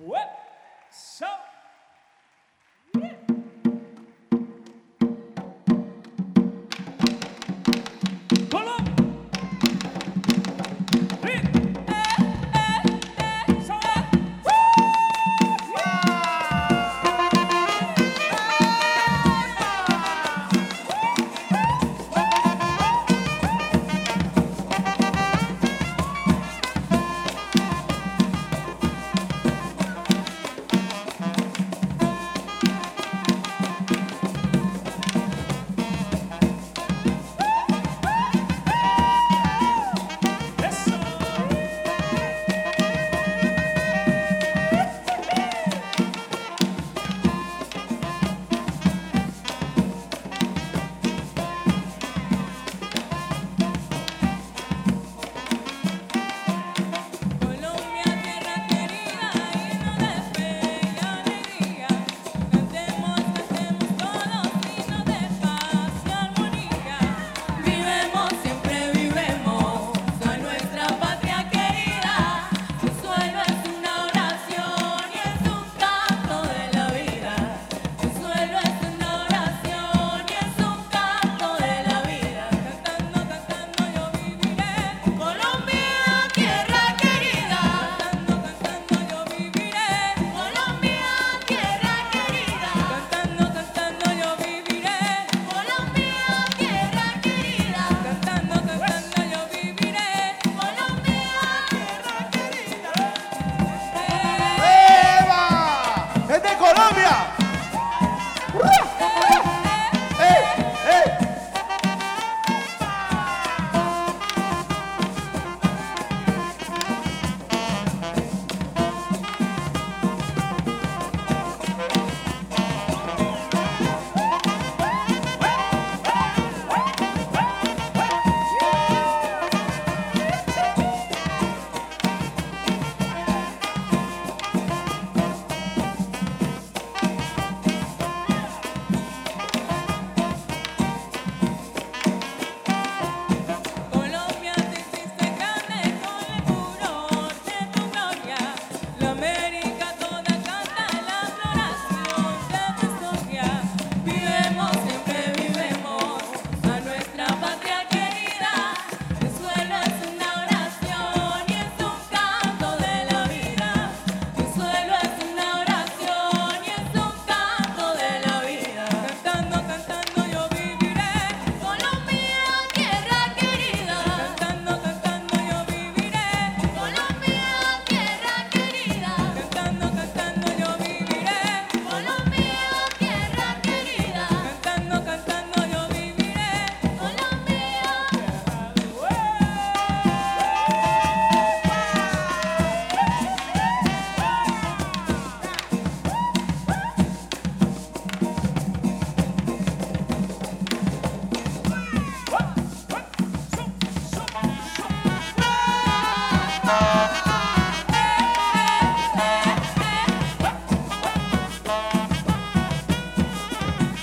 What so.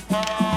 Bye.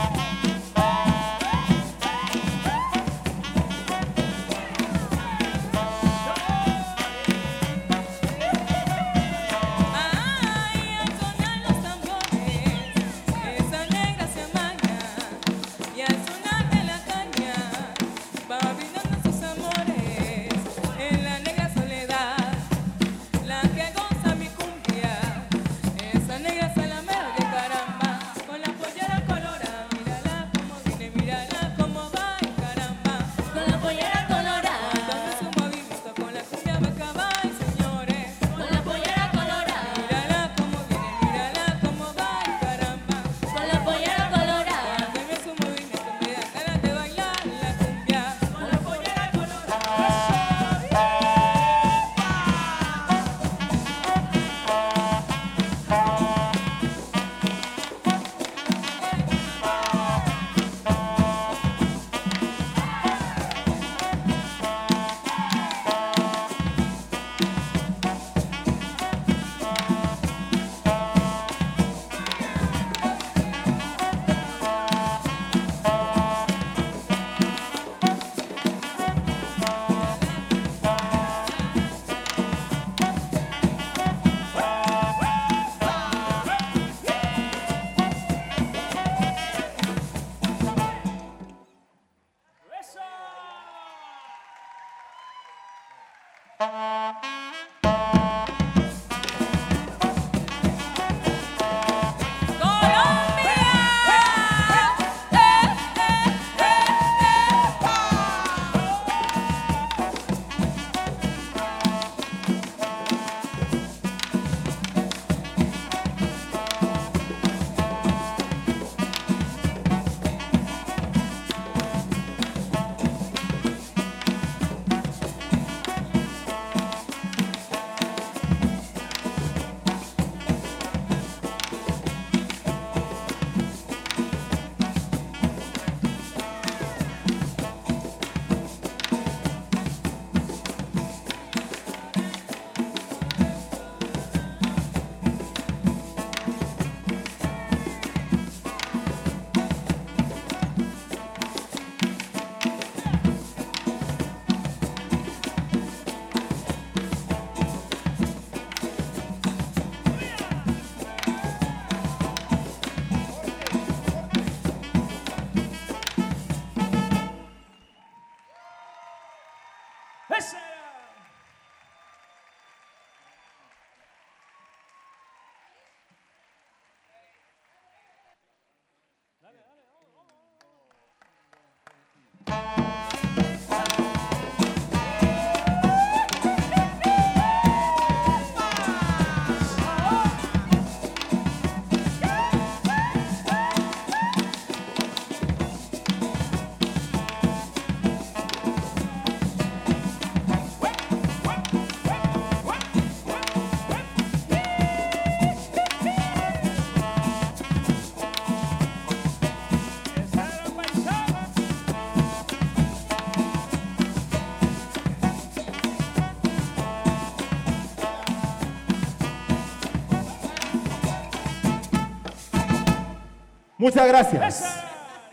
Muchas gracias.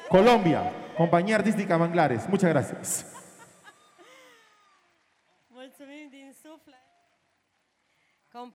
Colombia, Compañía Artística Manglares. Muchas gracias.